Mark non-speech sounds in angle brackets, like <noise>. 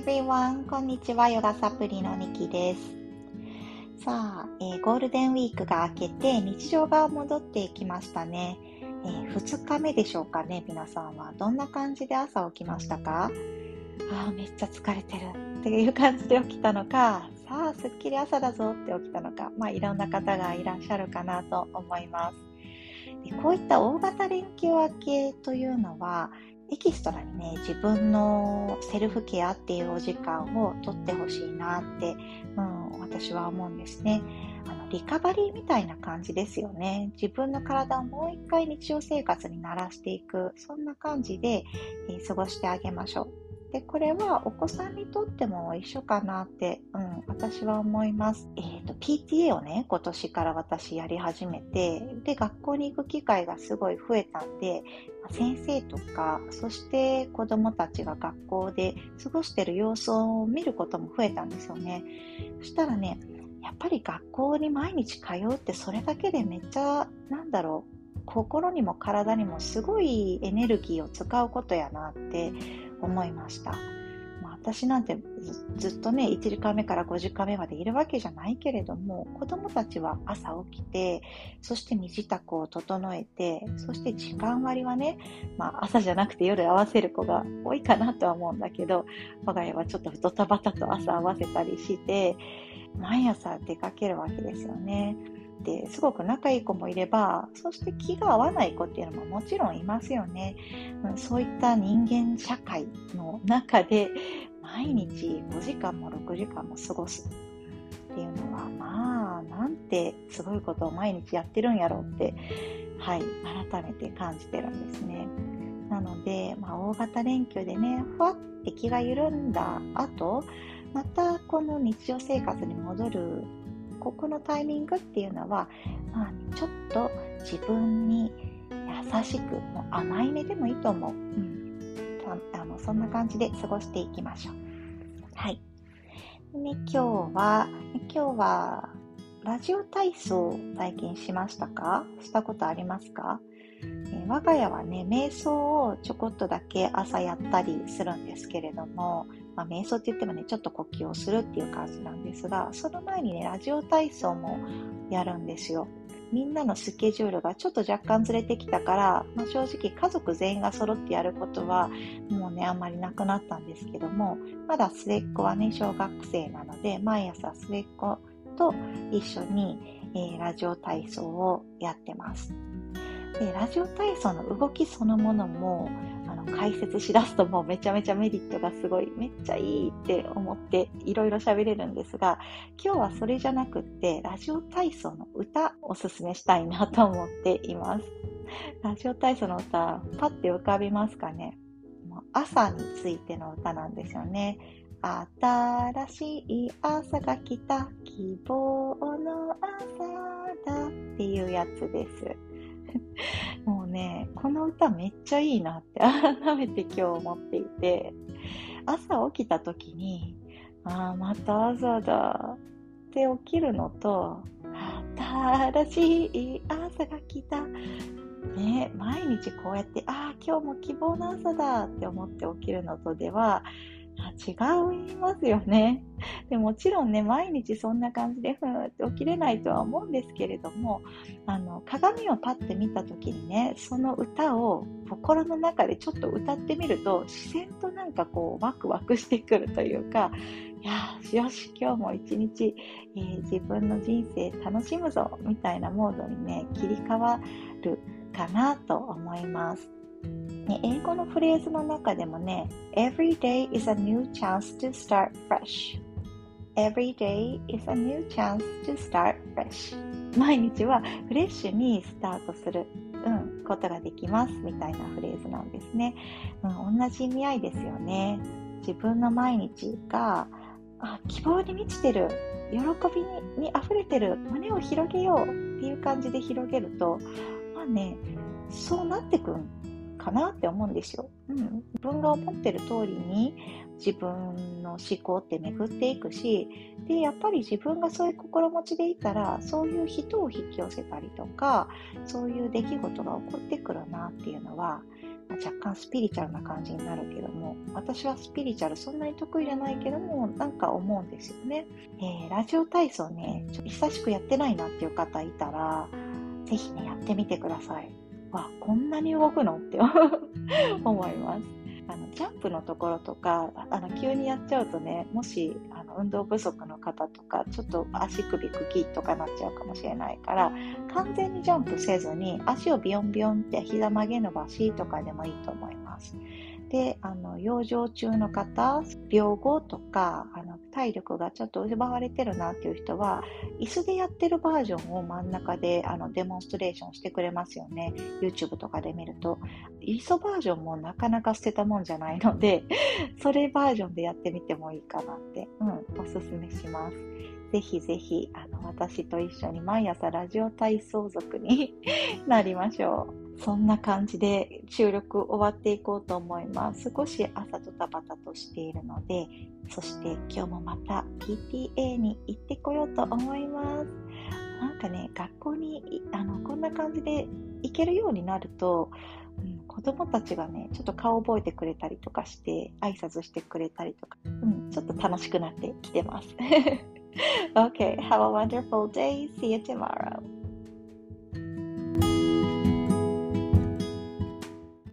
everyone! こんにちは。ヨガサプリのニキです。さあ、えー、ゴールデンウィークが明けて日常が戻っていきましたね、えー、2日目でしょうかね、皆さんは。どんな感じで朝起きましたか？ああ、めっちゃ疲れてるっていう感じで起きたのか、さあ、すっきり朝だぞって起きたのか、まあ、いろんな方がいらっしゃるかなと思います。でこういった大型連休明けというのは、エキストラにね、自分のセルフケアっていうお時間をとってほしいなって、うん、私は思うんですね。あの、リカバリーみたいな感じですよね。自分の体をもう一回日常生活に慣らしていく、そんな感じで、えー、過ごしてあげましょう。で、これはお子さんにとっても一緒かなって、うん、私は思います。えっ、ー、と、PTA をね、今年から私やり始めて、で、学校に行く機会がすごい増えたんで、先生とか、そして子供たちが学校で過ごしてる様子を見ることも増えたんですよね。そしたらね、やっぱり学校に毎日通うってそれだけでめっちゃ、なんだろう、心にも体にもすごいエネルギーを使うことやなって思いました。ま、私なんてずっとね、1時間目から5時間目までいるわけじゃないけれども、子供たちは朝起きて、そして身支度を整えて、そして時間割はね、まあ、朝じゃなくて夜合わせる子が多いかなとは思うんだけど、我が家はちょっとドタバタと朝合わせたりして、毎朝出かけるわけですよね。ってすごく仲いい子もいれば、そして気が合わない子っていうのももちろんいますよね。うん、そういった人間社会の中で毎日5時間も6時間も過ごすっていうのは、まあ、なんてすごいことを毎日やってるんやろうって、はい、改めて感じてるんですね。なので、まあ、大型連休でね、ふわって気が緩んだ後、またこの日常生活に戻るここのタイミングっていうのは、まあ、ちょっと自分に優しく、もう甘い目でもいいと思う。うん。あのそんな感じで過ごしていきましょう。はい。ね、今日は、今日は、ラジオ体操体験しましたか？したことありますか？え我が家はね、瞑想をちょこっとだけ朝やったりするんですけれども、まあ、瞑想って言ってもね、ちょっと呼吸をするっていう感じなんですが、その前にね、ラジオ体操もやるんですよ。みんなのスケジュールがちょっと若干ずれてきたから、まあ、正直家族全員が揃ってやることはもうね、あんまりなくなったんですけども、まだ末っ子はね、小学生なので、毎朝末っ子と一緒に、えー、ラジオ体操をやってます。でラジオ体操の動きそのものも解説しだすともうめちゃめちゃメリットがすごいめっちゃいいって思っていろいろ喋れるんですが今日はそれじゃなくってラジオ体操の歌おすすめしたいなと思っています。ラジオ体操の歌パッて浮かびますかね？朝についての歌なんですよね。新しい朝が来た希望の朝だっていうやつです。ね、この歌めっちゃいいなって改めて今日思っていて、朝起きた時に、ああ、また朝だって起きるのと、新しい朝が来た。ね、毎日こうやって、ああ、今日も希望の朝だって思って起きるのとでは、違いますよね。でもちろんね、毎日そんな感じでふーって起きれないとは思うんですけれども、あの、鏡をパッて見た時にね、その歌を心の中でちょっと歌ってみると、自然となんかこう、ワクワクしてくるというか、いやよし、今日も一日、えー、自分の人生楽しむぞ、みたいなモードにね、切り替わるかなと思います。ね、英語のフレーズの中でもね、Every day is a new chance to start fresh. Every day is a new chance to start fresh. 毎日はフレッシュにスタートする、うん、ことができますみたいなフレーズなんですね、うん。同じ意味合いですよね。自分の毎日があ希望に満ちてる、喜びにに溢れてる、胸を広げようっていう感じで広げると、まあね、そうなってくんかなって思うんですよ。うん、自分が思ってる通りに自分の思考って巡っていくし、で、やっぱり自分がそういう心持ちでいたら、そういう人を引き寄せたりとか、そういう出来事が起こってくるなっていうのは、ま若干スピリチュアルな感じになるけども、私はスピリチュアルそんなに得意じゃないけども、なんか思うんですよね。えー、ラジオ体操ね、ちょっと久しくやってないなっていう方いたら、ぜひね、やってみてください。わ、こんなに動くの？って <laughs> 思います。あのジャンプのところとかあの急にやっちゃうとねもしあの運動不足の方とかちょっと足首クキとかなっちゃうかもしれないから完全にジャンプせずに足をビヨンビヨンって膝曲げ伸ばしとかでもいいと思います。で、あの、養生中の方、病後とか、あの、体力がちょっと奪われてるなっていう人は、椅子でやってるバージョンを真ん中で、あの、デモンストレーションしてくれますよね。YouTube とかで見ると。椅子バージョンもなかなか捨てたもんじゃないので、<laughs> それバージョンでやってみてもいいかなって、うん、おすすめします。ぜひぜひ、あの、私と一緒に毎朝ラジオ体操族に <laughs> なりましょう。そんな感じで収録終わっていこうと思います。少し朝ドタバタとしているので、そして今日もまた PTA に行ってこようと思います。なんかね、学校にあのこんな感じで行けるようになると、うん、子供たちがね、ちょっと顔覚えてくれたりとかして、挨拶してくれたりとか、うん、ちょっと楽しくなってきてます。<laughs> okay, have a wonderful day. See you tomorrow.